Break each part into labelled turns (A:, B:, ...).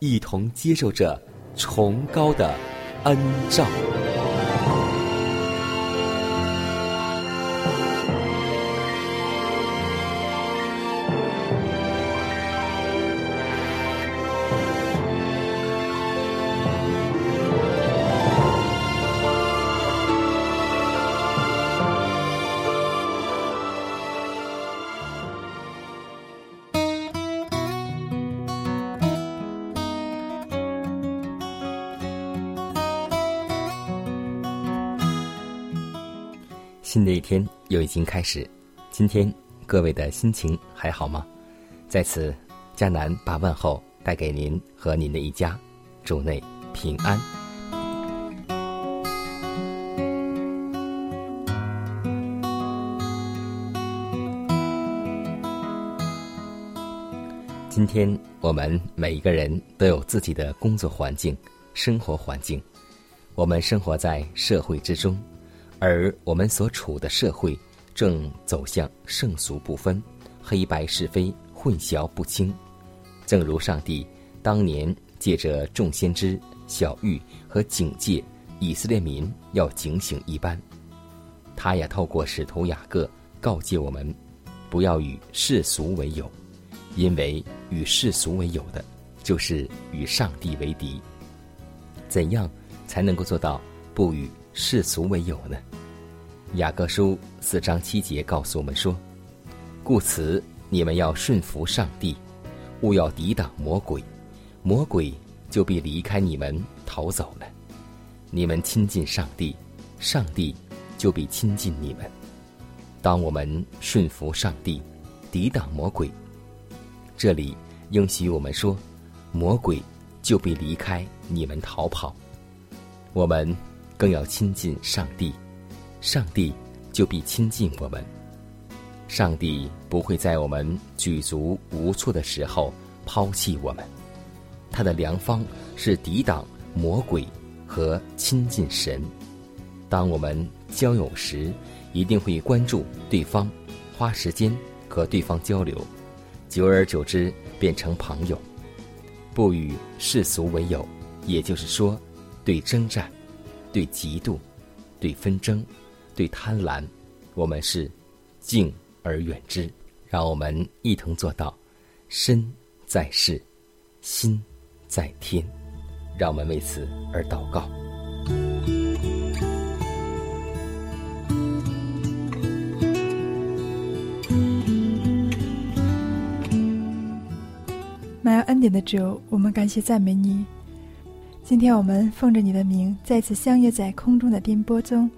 A: 一同接受着崇高的恩照。新的一天又已经开始，今天各位的心情还好吗？在此，迦南把问候带给您和您的一家，主内平安。今天我们每一个人都有自己的工作环境、生活环境，我们生活在社会之中。而我们所处的社会正走向圣俗不分、黑白是非混淆不清，正如上帝当年借着众先知小玉和警戒以色列民要警醒一般，他也透过使徒雅各告诫我们，不要与世俗为友，因为与世俗为友的，就是与上帝为敌。怎样才能够做到不与世俗为友呢？雅各书四章七节告诉我们说：“故此，你们要顺服上帝，勿要抵挡魔鬼，魔鬼就必离开你们逃走了。你们亲近上帝，上帝就必亲近你们。当我们顺服上帝，抵挡魔鬼，这里应许我们说，魔鬼就必离开你们逃跑。我们更要亲近上帝。”上帝就必亲近我们。上帝不会在我们举足无措的时候抛弃我们。他的良方是抵挡魔鬼和亲近神。当我们交友时，一定会关注对方，花时间和对方交流，久而久之变成朋友。不与世俗为友，也就是说，对征战、对嫉妒、对纷争。对贪婪，我们是敬而远之。让我们一同做到身在世，心在天。让我们为此而祷告。
B: 满有恩典的主，我们感谢赞美你。今天我们奉着你的名，再次相约在空中的颠簸中。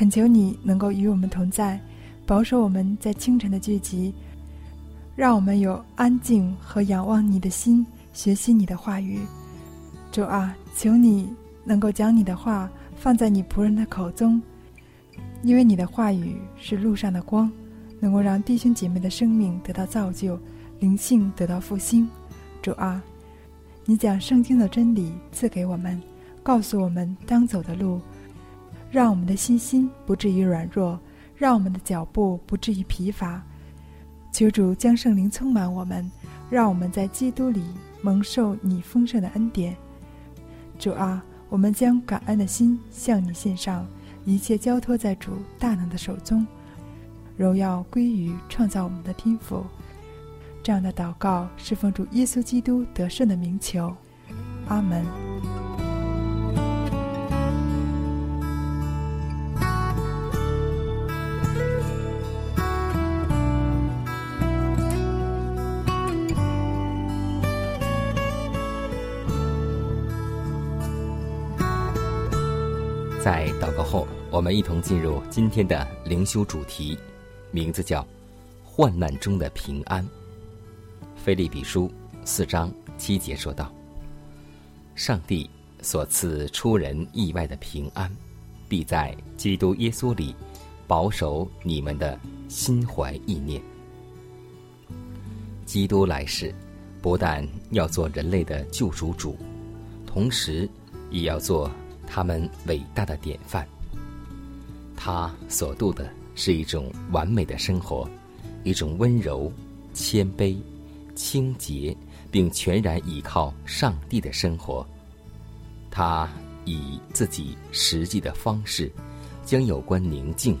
B: 恳求你能够与我们同在，保守我们在清晨的聚集，让我们有安静和仰望你的心，学习你的话语。主啊，求你能够将你的话放在你仆人的口中，因为你的话语是路上的光，能够让弟兄姐妹的生命得到造就，灵性得到复兴。主啊，你将圣经的真理赐给我们，告诉我们当走的路。让我们的信心不至于软弱，让我们的脚步不至于疲乏。求主将圣灵充满我们，让我们在基督里蒙受你丰盛的恩典。主啊，我们将感恩的心向你献上，一切交托在主大能的手中，荣耀归于创造我们的天父。这样的祷告是奉主耶稣基督得胜的名求，阿门。
A: 在祷告后，我们一同进入今天的灵修主题，名字叫“患难中的平安”。菲利比书四章七节说道：“上帝所赐出人意外的平安，必在基督耶稣里保守你们的心怀意念。基督来世，不但要做人类的救赎主，同时也要做他们伟大的典范。他所度的是一种完美的生活，一种温柔、谦卑。”清洁，并全然依靠上帝的生活。他以自己实际的方式，将有关宁静、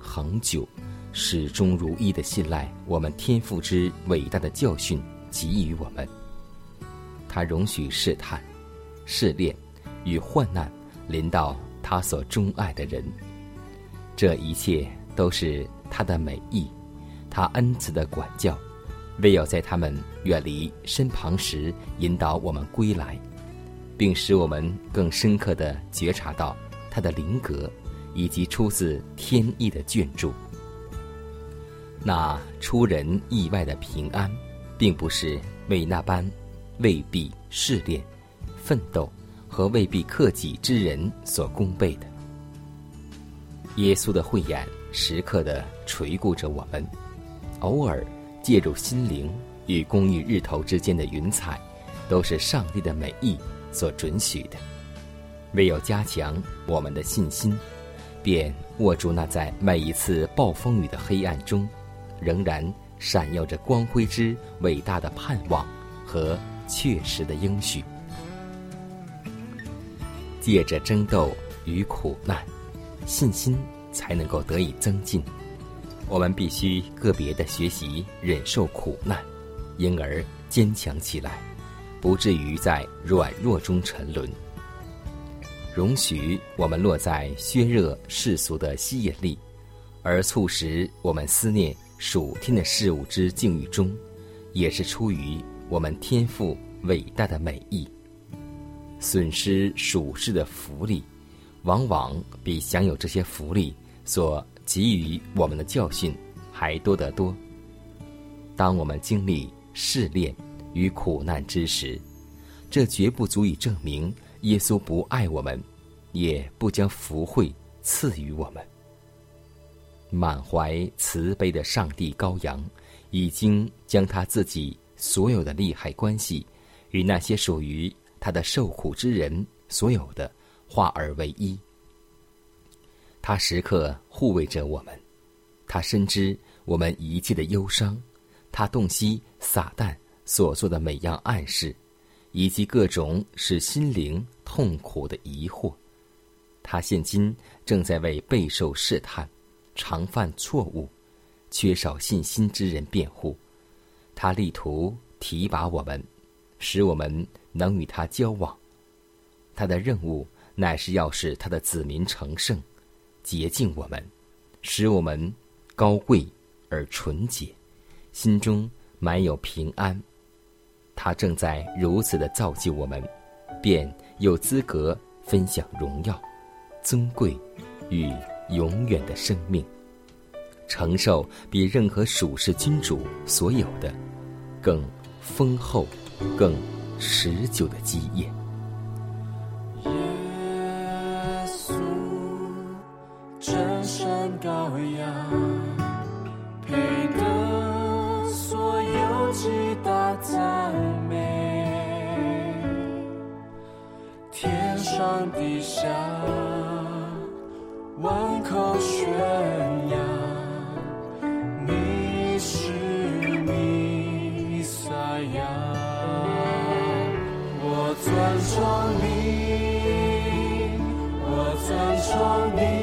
A: 恒久、始终如一的信赖我们天赋之伟大的教训给予我们。他容许试探、试炼与患难临到他所钟爱的人。这一切都是他的美意，他恩慈的管教。唯有在他们远离身旁时，引导我们归来，并使我们更深刻的觉察到他的灵格，以及出自天意的眷注。那出人意外的平安，并不是为那般未必试炼、奋斗和未必克己之人所供备的。耶稣的慧眼时刻的垂顾着我们，偶尔。借助心灵与公寓日头之间的云彩，都是上帝的美意所准许的。唯有加强我们的信心，便握住那在每一次暴风雨的黑暗中，仍然闪耀着光辉之伟大的盼望和确实的应许。借着争斗与苦难，信心才能够得以增进。我们必须个别的学习忍受苦难，因而坚强起来，不至于在软弱中沉沦。容许我们落在削弱世俗的吸引力，而促使我们思念属天的事物之境遇中，也是出于我们天赋伟大的美意。损失属世的福利，往往比享有这些福利所。给予我们的教训还多得多。当我们经历试炼与苦难之时，这绝不足以证明耶稣不爱我们，也不将福惠赐予我们。满怀慈悲的上帝羔羊，已经将他自己所有的利害关系，与那些属于他的受苦之人所有的化而为一。他时刻护卫着我们，他深知我们一切的忧伤，他洞悉撒旦所做的每样暗示，以及各种使心灵痛苦的疑惑。他现今正在为备受试探、常犯错误、缺少信心之人辩护。他力图提拔我们，使我们能与他交往。他的任务乃是要使他的子民成圣。洁净我们，使我们高贵而纯洁，心中满有平安。他正在如此的造就我们，便有资格分享荣耀、尊贵与永远的生命，承受比任何属世君主所有的更丰厚、更持久的基业。
C: 耶稣，真神羔羊。尊崇你，我尊崇你。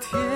A: 天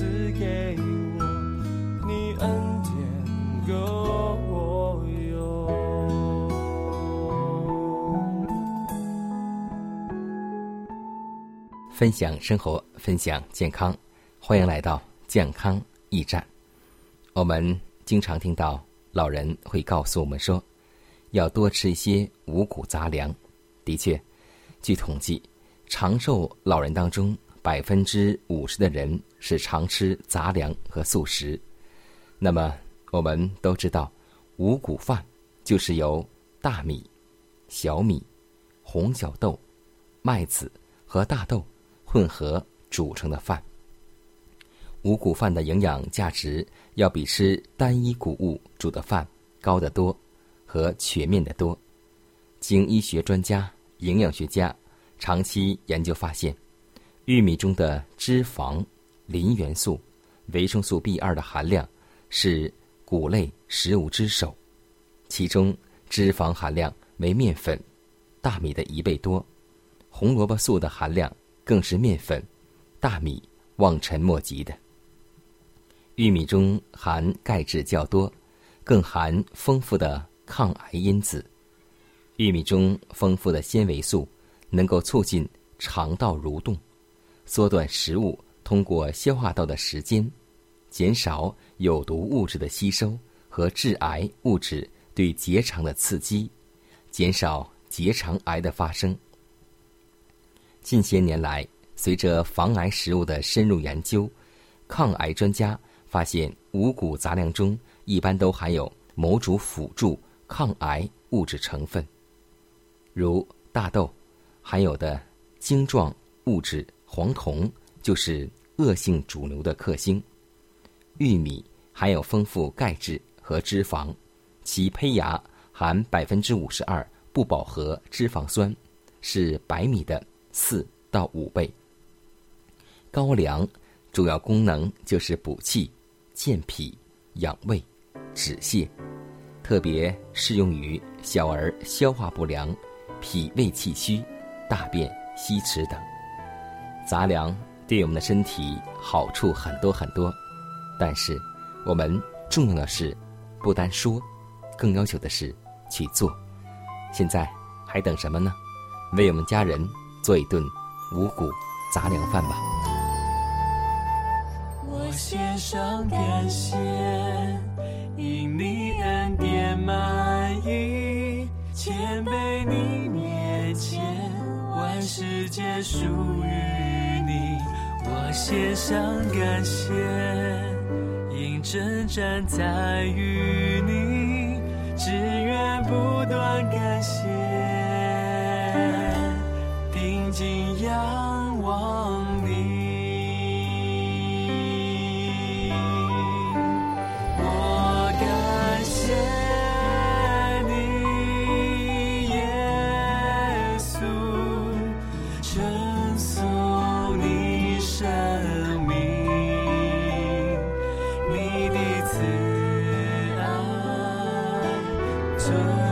C: 赐给我，你恩典够我用。
A: 分享生活，分享健康，欢迎来到健康驿站。我们经常听到老人会告诉我们说，要多吃一些五谷杂粮。的确，据统计，长寿老人当中百分之五十的人是常吃杂粮和素食。那么，我们都知道，五谷饭就是由大米、小米、红小豆、麦子和大豆混合煮成的饭。五谷饭的营养价值要比吃单一谷物煮的饭高得多，和全面得多。经医学专家、营养学家长期研究发现，玉米中的脂肪、磷元素、维生素 B 二的含量是谷类食物之首，其中脂肪含量为面粉、大米的一倍多，红萝卜素的含量更是面粉、大米望尘莫及的。玉米中含钙质较多，更含丰富的抗癌因子。玉米中丰富的纤维素能够促进肠道蠕动，缩短食物通过消化道的时间，减少有毒物质的吸收和致癌物质对结肠的刺激，减少结肠癌的发生。近些年来，随着防癌食物的深入研究，抗癌专家发现五谷杂粮中一般都含有某种辅助抗癌物质成分，如大豆含有的晶状物质黄酮就是恶性肿瘤的克星，玉米含有丰富钙质和脂肪，其胚芽含百分之五十二不饱和脂肪酸，是白米的四到五倍。高粱主要功能就是补气、健脾、养胃、止泻，特别适用于小儿消化不良、脾胃气虚、大便稀迟等。杂粮对我们的身体好处很多很多，但是我们重要的是不单说，更要求的是去做。现在还等什么呢？为我们家人做一顿五谷杂粮饭吧。
C: 我献上感谢，因你恩典满溢，谦卑你面前，万世皆属于。我献上感谢，因征战在与你，只愿不断感谢，定睛仰望 sun.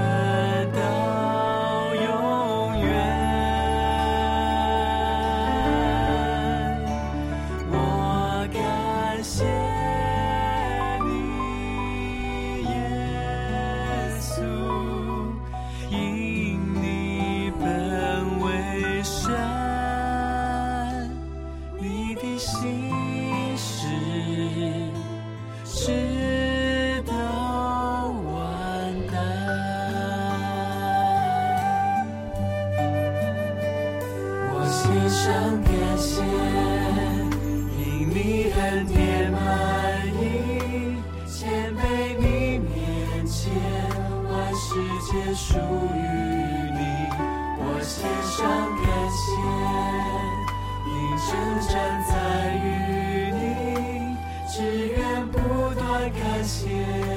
C: 谢，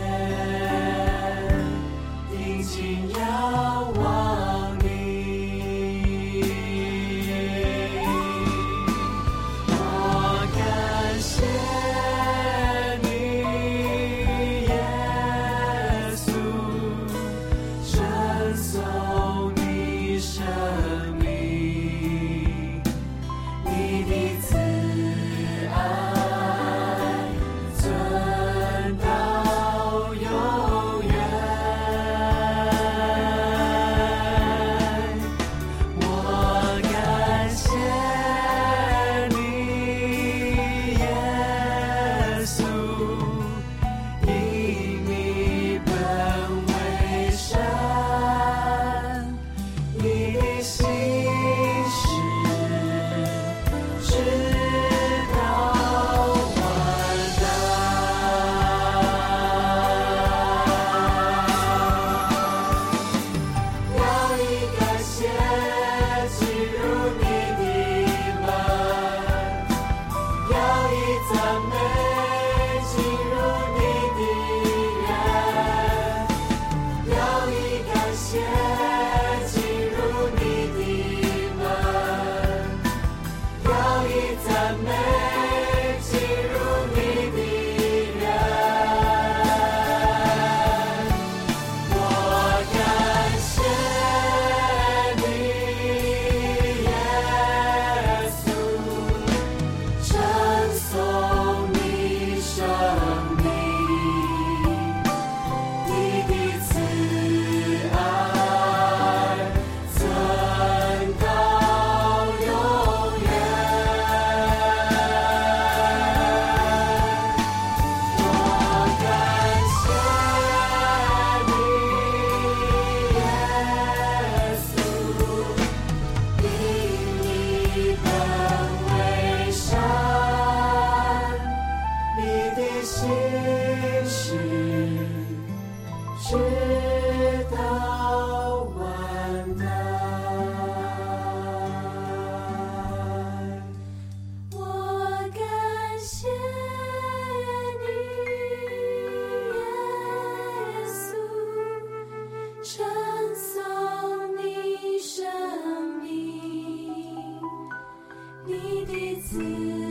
D: 一次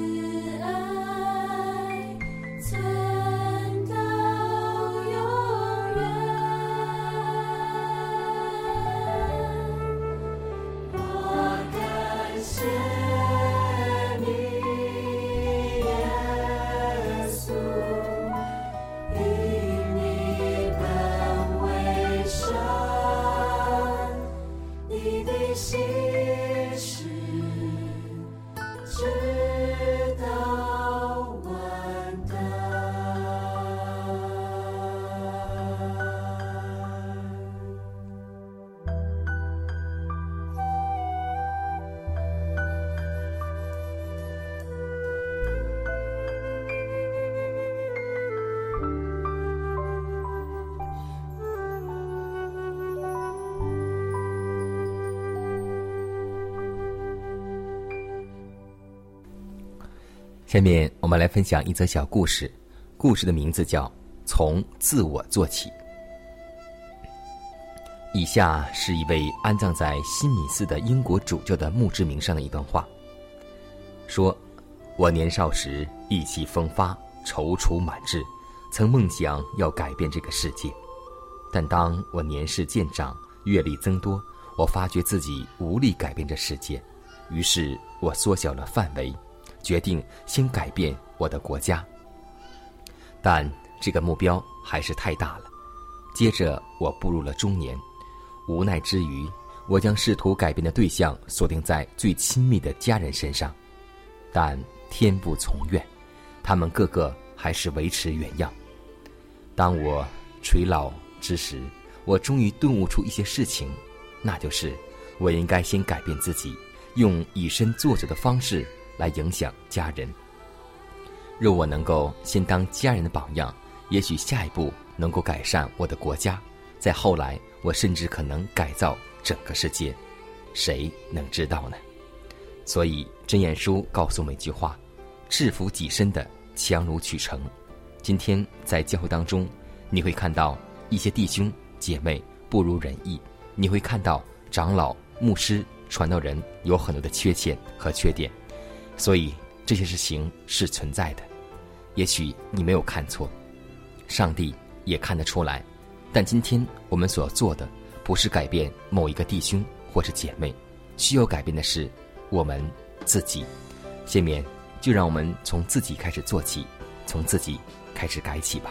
A: 下面我们来分享一则小故事，故事的名字叫《从自我做起》。以下是一位安葬在新米寺的英国主教的墓志铭上的一段话，说：“我年少时意气风发，踌躇满志，曾梦想要改变这个世界。但当我年事渐长，阅历增多，我发觉自己无力改变这世界，于是我缩小了范围，决定先改变我的国家。但这个目标还是太大了。接着，我步入了中年，无奈之余，我将试图改变的对象锁定在最亲密的家人身上。但天不从愿，他们个个还是维持原样。当我垂老之时，我终于顿悟出一些事情，那就是我应该先改变自己，用以身作则的方式来影响家人。若我能够先当家人的榜样，也许下一步能够改善我的国家，再后来我甚至可能改造整个世界，谁能知道呢？所以真言书告诉我们一句话：制服己身的强如取成。今天在教会当中，你会看到一些弟兄姐妹不如人意，你会看到长老、牧师、传道人有很多的缺陷和缺点，所以这些事情是存在的。也许你没有看错，上帝也看得出来。但今天我们所做的，不是改变某一个弟兄或者姐妹，需要改变的是我们自己。下面就让我们从自己开始做起，从自己开始改起吧。